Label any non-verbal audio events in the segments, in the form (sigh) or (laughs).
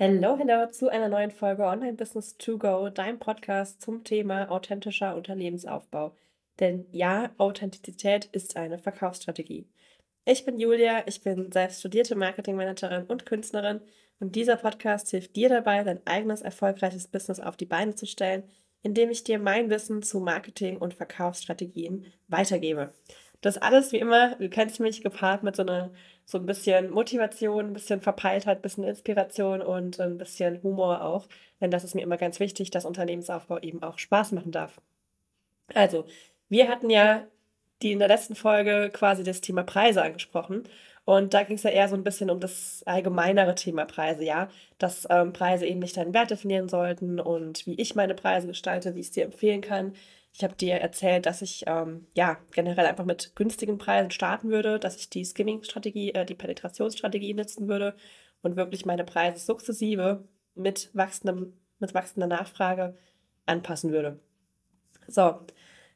Hello, hello zu einer neuen Folge Online Business to Go, dein Podcast zum Thema authentischer Unternehmensaufbau. Denn ja, Authentizität ist eine Verkaufsstrategie. Ich bin Julia, ich bin selbst studierte Marketingmanagerin und Künstlerin und dieser Podcast hilft dir dabei, dein eigenes erfolgreiches Business auf die Beine zu stellen, indem ich dir mein Wissen zu Marketing und Verkaufsstrategien weitergebe. Das alles wie immer, du kennst mich, gepaart mit so einer so ein bisschen Motivation, ein bisschen Verpeiltheit, ein bisschen Inspiration und ein bisschen Humor auch. Denn das ist mir immer ganz wichtig, dass Unternehmensaufbau eben auch Spaß machen darf. Also, wir hatten ja die in der letzten Folge quasi das Thema Preise angesprochen. Und da ging es ja eher so ein bisschen um das allgemeinere Thema Preise, ja. Dass ähm, Preise eben nicht deinen Wert definieren sollten und wie ich meine Preise gestalte, wie ich es dir empfehlen kann. Ich habe dir erzählt, dass ich ähm, ja generell einfach mit günstigen Preisen starten würde, dass ich die Skimming-Strategie, äh, die Penetrationsstrategie nutzen würde und wirklich meine Preise sukzessive mit wachsendem, mit wachsender Nachfrage anpassen würde. So,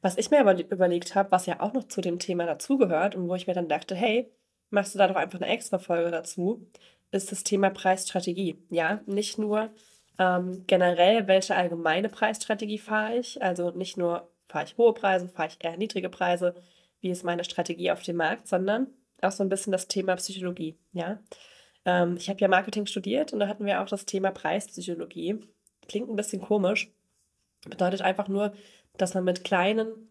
was ich mir aber überlegt habe, was ja auch noch zu dem Thema dazugehört und wo ich mir dann dachte, hey, machst du da doch einfach eine extra Folge dazu, ist das Thema Preisstrategie. Ja, nicht nur ähm, generell, welche allgemeine Preisstrategie fahre ich, also nicht nur fahre ich hohe Preise, fahre ich eher niedrige Preise, wie ist meine Strategie auf dem Markt, sondern auch so ein bisschen das Thema Psychologie. Ja, ähm, ich habe ja Marketing studiert und da hatten wir auch das Thema Preispsychologie. Klingt ein bisschen komisch, bedeutet einfach nur, dass man mit kleinen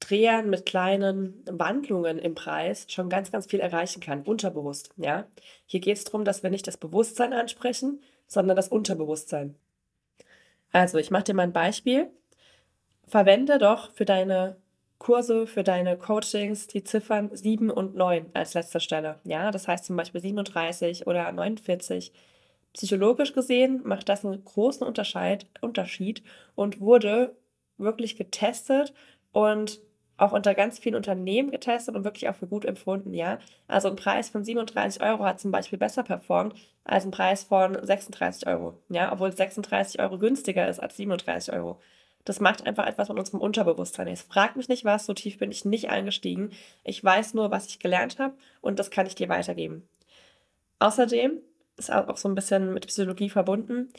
Drehern, mit kleinen Wandlungen im Preis schon ganz, ganz viel erreichen kann, unterbewusst. Ja, hier geht es darum, dass wir nicht das Bewusstsein ansprechen, sondern das Unterbewusstsein. Also, ich mache dir mal ein Beispiel verwende doch für deine Kurse, für deine Coachings die Ziffern 7 und 9 als letzter Stelle. Ja, das heißt zum Beispiel 37 oder 49. Psychologisch gesehen macht das einen großen Unterschied, Unterschied und wurde wirklich getestet und auch unter ganz vielen Unternehmen getestet und wirklich auch für gut empfunden, ja. Also ein Preis von 37 Euro hat zum Beispiel besser performt als ein Preis von 36 Euro, ja, obwohl 36 Euro günstiger ist als 37 Euro. Das macht einfach etwas mit unserem Unterbewusstsein. Ich frag mich nicht was, so tief bin ich nicht eingestiegen. Ich weiß nur, was ich gelernt habe und das kann ich dir weitergeben. Außerdem ist auch so ein bisschen mit Psychologie verbunden.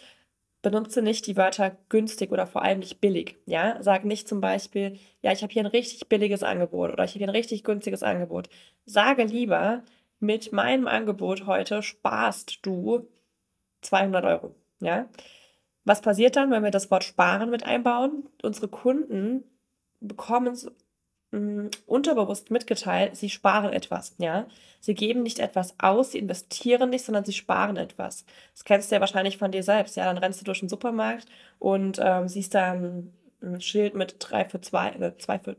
Benutze nicht die Wörter günstig oder vor allem nicht billig. Ja, sag nicht zum Beispiel, ja, ich habe hier ein richtig billiges Angebot oder ich habe hier ein richtig günstiges Angebot. Sage lieber, mit meinem Angebot heute sparst du 200 Euro. Ja, was passiert dann, wenn wir das Wort sparen mit einbauen? Unsere Kunden bekommen es mm, unterbewusst mitgeteilt, sie sparen etwas, ja. Sie geben nicht etwas aus, sie investieren nicht, sondern sie sparen etwas. Das kennst du ja wahrscheinlich von dir selbst, ja. Dann rennst du durch den Supermarkt und ähm, siehst da ein, Schild mit 3 für 2, äh, 2 für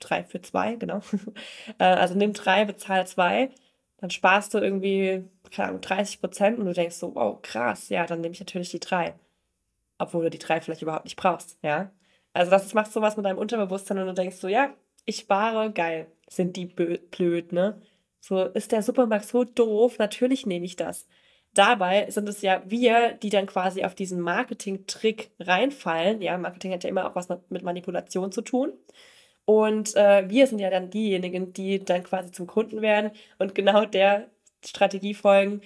3 für 2, genau. (laughs) äh, also nimm 3, bezahl 2, dann sparst du irgendwie, keine Ahnung, 30 Prozent und du denkst so, wow, krass, ja, dann nehme ich natürlich die 3 obwohl du die drei vielleicht überhaupt nicht brauchst, ja. Also das macht sowas mit deinem Unterbewusstsein und du denkst so, ja, ich spare, geil. Sind die blöd, ne? So, ist der Supermarkt so doof? Natürlich nehme ich das. Dabei sind es ja wir, die dann quasi auf diesen Marketing-Trick reinfallen. Ja, Marketing hat ja immer auch was mit Manipulation zu tun. Und äh, wir sind ja dann diejenigen, die dann quasi zum Kunden werden und genau der Strategie folgen,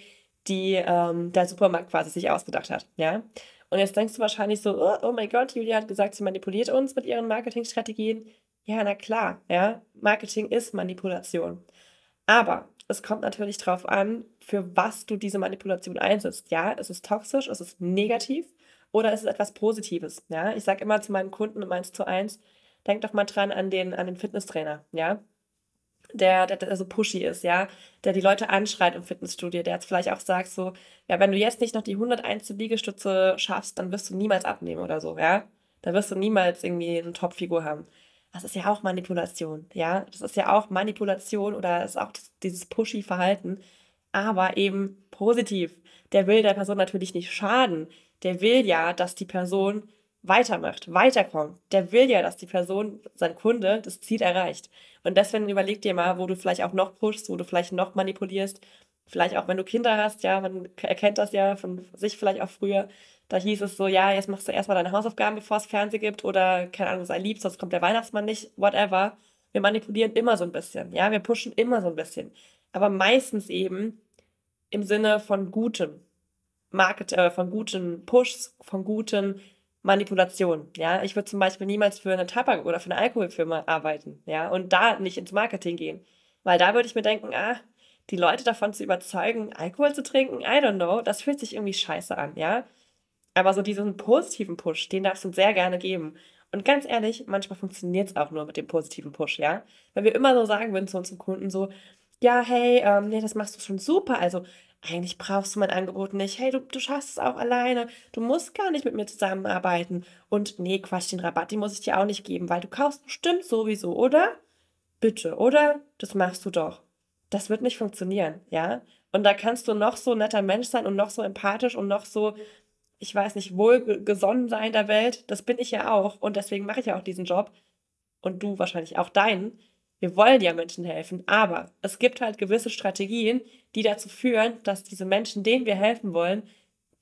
die ähm, der Supermarkt quasi sich ausgedacht hat. Ja, und jetzt denkst du wahrscheinlich so, oh, oh mein Gott, Julia hat gesagt, sie manipuliert uns mit ihren Marketingstrategien. Ja, na klar, ja, Marketing ist Manipulation. Aber es kommt natürlich darauf an, für was du diese Manipulation einsetzt. Ja, ist es toxisch, ist es negativ oder ist es etwas Positives? Ja, ich sage immer zu meinen Kunden im 1 zu 1, denk doch mal dran an den, an den Fitnesstrainer. Ja, der, der, der so pushy ist, ja, der die Leute anschreit im Fitnessstudio, der jetzt vielleicht auch sagt so, ja, wenn du jetzt nicht noch die 101. Liegestütze schaffst, dann wirst du niemals abnehmen oder so, ja. Dann wirst du niemals irgendwie eine Topfigur haben. Das ist ja auch Manipulation, ja. Das ist ja auch Manipulation oder ist auch das, dieses pushy Verhalten, aber eben positiv. Der will der Person natürlich nicht schaden. Der will ja, dass die Person weitermacht, weiterkommt. Der will ja, dass die Person, sein Kunde, das Ziel erreicht. Und deswegen überleg dir mal, wo du vielleicht auch noch pushst, wo du vielleicht noch manipulierst. Vielleicht auch, wenn du Kinder hast, ja, man erkennt das ja von sich vielleicht auch früher. Da hieß es so, ja, jetzt machst du erstmal deine Hausaufgaben, bevor es Fernsehen gibt oder, keine Ahnung, sei lieb, sonst kommt der Weihnachtsmann nicht, whatever. Wir manipulieren immer so ein bisschen, ja, wir pushen immer so ein bisschen. Aber meistens eben im Sinne von Gutem. Market, äh, von guten Pushs, von guten Manipulationen. Ja, ich würde zum Beispiel niemals für eine Tabak- oder für eine Alkoholfirma arbeiten. Ja, und da nicht ins Marketing gehen. Weil da würde ich mir denken, ah, die Leute davon zu überzeugen, Alkohol zu trinken, I don't know, das fühlt sich irgendwie scheiße an, ja. Aber so diesen positiven Push, den darfst du sehr gerne geben. Und ganz ehrlich, manchmal funktioniert es auch nur mit dem positiven Push, ja. Weil wir immer so sagen würden zu unserem Kunden so, ja, hey, ähm, nee, das machst du schon super. Also eigentlich brauchst du mein Angebot nicht. Hey, du, du schaffst es auch alleine. Du musst gar nicht mit mir zusammenarbeiten. Und nee, Quatsch, den Rabatt, den muss ich dir auch nicht geben, weil du kaufst bestimmt sowieso, oder? Bitte, oder? Das machst du doch. Das wird nicht funktionieren, ja? Und da kannst du noch so netter Mensch sein und noch so empathisch und noch so, ich weiß nicht, wohlgesonnen sein der Welt. Das bin ich ja auch. Und deswegen mache ich ja auch diesen Job. Und du wahrscheinlich auch deinen. Wir wollen ja Menschen helfen, aber es gibt halt gewisse Strategien, die dazu führen, dass diese Menschen, denen wir helfen wollen,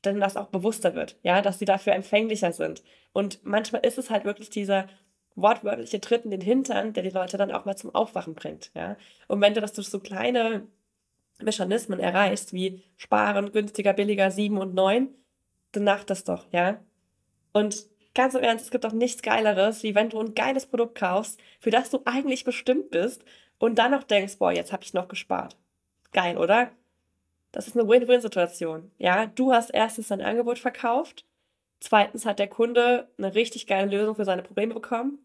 dann das auch bewusster wird, ja, dass sie dafür empfänglicher sind. Und manchmal ist es halt wirklich dieser wortwörtliche Tritt in den Hintern, der die Leute dann auch mal zum Aufwachen bringt, ja. Und wenn du das durch so kleine Mechanismen erreichst, wie sparen, günstiger, billiger, sieben und neun, dann mach das doch, ja. Und ganz im Ernst, es gibt doch nichts Geileres, wie wenn du ein geiles Produkt kaufst, für das du eigentlich bestimmt bist und dann noch denkst, boah, jetzt habe ich noch gespart. Geil, oder? Das ist eine Win-Win-Situation. Ja, du hast erstens dein Angebot verkauft. Zweitens hat der Kunde eine richtig geile Lösung für seine Probleme bekommen.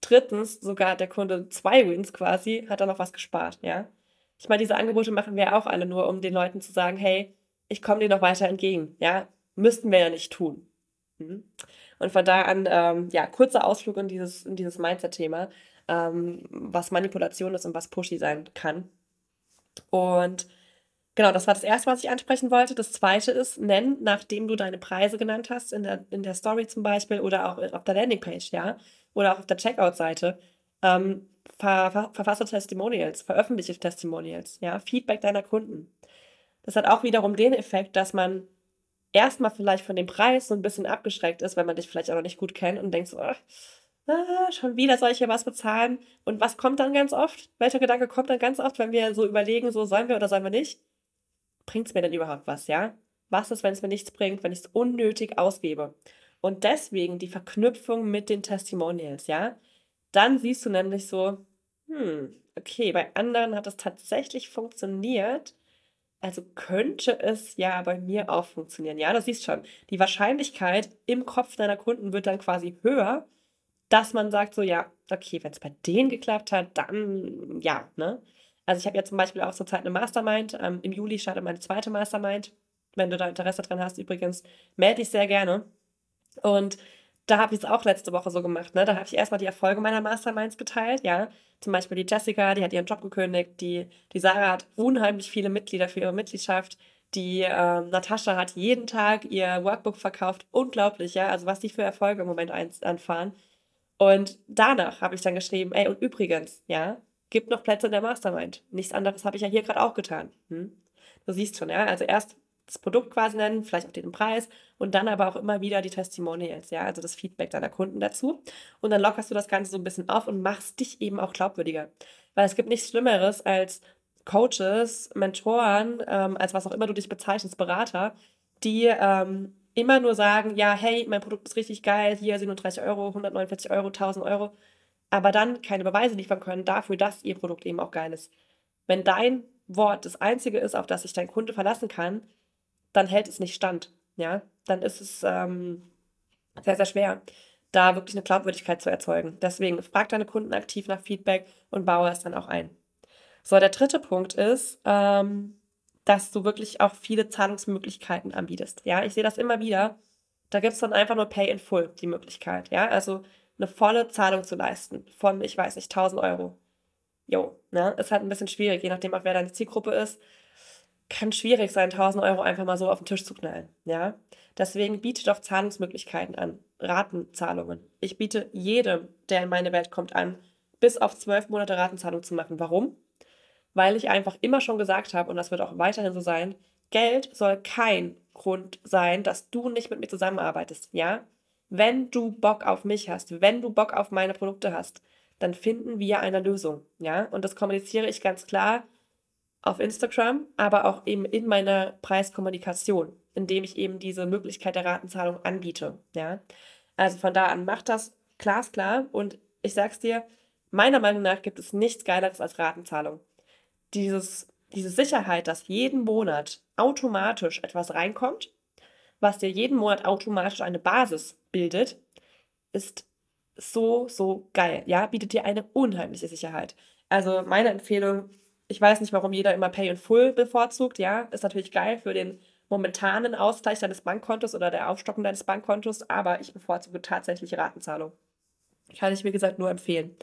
Drittens, sogar hat der Kunde zwei Wins quasi, hat er noch was gespart, ja. Ich meine, diese Angebote machen wir auch alle nur, um den Leuten zu sagen, hey, ich komme dir noch weiter entgegen, ja. Müssten wir ja nicht tun. Mhm. Und von da an, ähm, ja, kurzer Ausflug in dieses, in dieses Mindset-Thema, ähm, was Manipulation ist und was Pushy sein kann. Und genau, das war das Erste, was ich ansprechen wollte. Das Zweite ist, nenn, nachdem du deine Preise genannt hast, in der, in der Story zum Beispiel oder auch auf der Landingpage, ja, oder auch auf der Checkout-Seite, ähm, ver, ver, verfasse Testimonials, veröffentliche Testimonials, ja, Feedback deiner Kunden. Das hat auch wiederum den Effekt, dass man erstmal vielleicht von dem Preis so ein bisschen abgeschreckt ist, weil man dich vielleicht auch noch nicht gut kennt und denkt so, ach, ah, schon wieder soll ich hier was bezahlen? Und was kommt dann ganz oft? Welcher Gedanke kommt dann ganz oft, wenn wir so überlegen, so sollen wir oder sollen wir nicht? Bringt es mir denn überhaupt was, ja? Was ist, wenn es mir nichts bringt, wenn ich es unnötig ausgebe? Und deswegen die Verknüpfung mit den Testimonials, ja? Dann siehst du nämlich so, hm, okay, bei anderen hat es tatsächlich funktioniert. Also könnte es ja bei mir auch funktionieren. Ja, du siehst schon, die Wahrscheinlichkeit im Kopf deiner Kunden wird dann quasi höher, dass man sagt so, ja, okay, wenn es bei denen geklappt hat, dann ja, ne? Also ich habe ja zum Beispiel auch zurzeit eine Mastermind. Ähm, Im Juli startet meine zweite Mastermind. Wenn du da Interesse dran hast, übrigens, melde dich sehr gerne. Und da habe ich es auch letzte Woche so gemacht. Ne? Da habe ich erstmal die Erfolge meiner Masterminds geteilt. Ja, zum Beispiel die Jessica, die hat ihren Job gekündigt. Die, die Sarah hat unheimlich viele Mitglieder für ihre Mitgliedschaft. Die äh, Natascha hat jeden Tag ihr Workbook verkauft. Unglaublich, ja. Also was die für Erfolge im Moment einfahren. Und danach habe ich dann geschrieben, ey, und übrigens, ja, gibt noch Plätze in der Mastermind. Nichts anderes habe ich ja hier gerade auch getan. Hm? Du siehst schon, ja, also erst das Produkt quasi nennen, vielleicht auch den Preis und dann aber auch immer wieder die Testimonials, ja, also das Feedback deiner Kunden dazu. Und dann lockerst du das Ganze so ein bisschen auf und machst dich eben auch glaubwürdiger. Weil es gibt nichts Schlimmeres als Coaches, Mentoren, ähm, als was auch immer du dich bezeichnest, Berater, die ähm, immer nur sagen, ja, hey, mein Produkt ist richtig geil, hier 37 Euro, 149 Euro, 1000 Euro, aber dann keine Beweise liefern können dafür, dass ihr Produkt eben auch geil ist. Wenn dein Wort das einzige ist, auf das sich dein Kunde verlassen kann, dann hält es nicht stand. Ja, dann ist es ähm, sehr, sehr schwer, da wirklich eine Glaubwürdigkeit zu erzeugen. Deswegen frag deine Kunden aktiv nach Feedback und baue es dann auch ein. So, der dritte Punkt ist, ähm, dass du wirklich auch viele Zahlungsmöglichkeiten anbietest. Ja, ich sehe das immer wieder. Da gibt es dann einfach nur Pay in Full, die Möglichkeit. Ja, also eine volle Zahlung zu leisten von, ich weiß nicht, 1000 Euro. Jo, ne, ist halt ein bisschen schwierig, je nachdem auch wer deine Zielgruppe ist. Kann schwierig sein, 1000 Euro einfach mal so auf den Tisch zu knallen. Ja, deswegen biete doch Zahlungsmöglichkeiten an, Ratenzahlungen. Ich biete jedem, der in meine Welt kommt, an, bis auf zwölf Monate Ratenzahlung zu machen. Warum? weil ich einfach immer schon gesagt habe, und das wird auch weiterhin so sein, Geld soll kein Grund sein, dass du nicht mit mir zusammenarbeitest, ja? Wenn du Bock auf mich hast, wenn du Bock auf meine Produkte hast, dann finden wir eine Lösung, ja? Und das kommuniziere ich ganz klar auf Instagram, aber auch eben in meiner Preiskommunikation, indem ich eben diese Möglichkeit der Ratenzahlung anbiete. Ja? Also von da an macht das glasklar und ich sag's dir, meiner Meinung nach gibt es nichts Geileres als Ratenzahlung. Dieses, diese Sicherheit, dass jeden Monat automatisch etwas reinkommt, was dir jeden Monat automatisch eine Basis bildet, ist so, so geil. Ja, bietet dir eine unheimliche Sicherheit. Also meine Empfehlung, ich weiß nicht, warum jeder immer Pay in Full bevorzugt. Ja, ist natürlich geil für den momentanen Ausgleich deines Bankkontos oder der Aufstockung deines Bankkontos, aber ich bevorzuge tatsächlich Ratenzahlung. Kann ich, wie gesagt, nur empfehlen.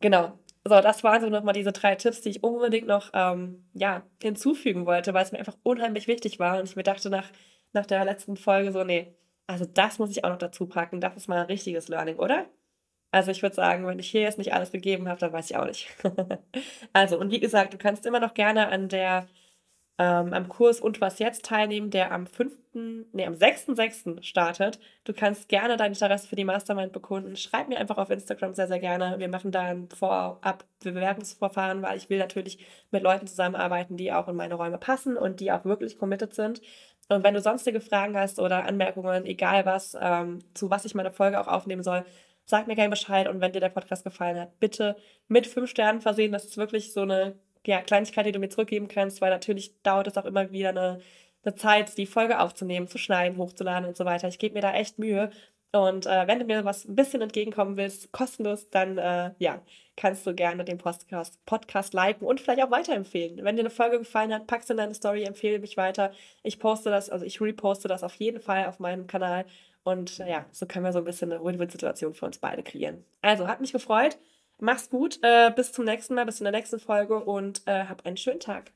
Genau. So, das waren so nochmal diese drei Tipps, die ich unbedingt noch ähm, ja, hinzufügen wollte, weil es mir einfach unheimlich wichtig war und ich mir dachte nach, nach der letzten Folge so, nee, also das muss ich auch noch dazu packen. Das ist mal ein richtiges Learning, oder? Also ich würde sagen, wenn ich hier jetzt nicht alles gegeben habe, dann weiß ich auch nicht. (laughs) also, und wie gesagt, du kannst immer noch gerne an der ähm, am Kurs und was jetzt teilnehmen, der am 5., nee, am 6.6. startet. Du kannst gerne dein Interesse für die Mastermind bekunden. Schreib mir einfach auf Instagram sehr, sehr gerne. Wir machen da ein Vorab-Bewerbungsverfahren, weil ich will natürlich mit Leuten zusammenarbeiten, die auch in meine Räume passen und die auch wirklich committed sind. Und wenn du sonstige Fragen hast oder Anmerkungen, egal was, ähm, zu was ich meine Folge auch aufnehmen soll, sag mir gerne Bescheid. Und wenn dir der Podcast gefallen hat, bitte mit fünf Sternen versehen. Das ist wirklich so eine ja, Kleinigkeit, die du mir zurückgeben kannst, weil natürlich dauert es auch immer wieder eine, eine Zeit, die Folge aufzunehmen, zu schneiden, hochzuladen und so weiter. Ich gebe mir da echt Mühe. Und äh, wenn du mir was ein bisschen entgegenkommen willst, kostenlos, dann äh, ja, kannst du gerne den Podcast, Podcast liken und vielleicht auch weiterempfehlen. Wenn dir eine Folge gefallen hat, packst du in deine Story, empfehle mich weiter. Ich poste das, also ich reposte das auf jeden Fall auf meinem Kanal. Und ja, so können wir so ein bisschen eine Win-Win-Situation für uns beide kreieren. Also, hat mich gefreut. Mach's gut. Äh, bis zum nächsten Mal, bis in der nächsten Folge und äh, hab einen schönen Tag.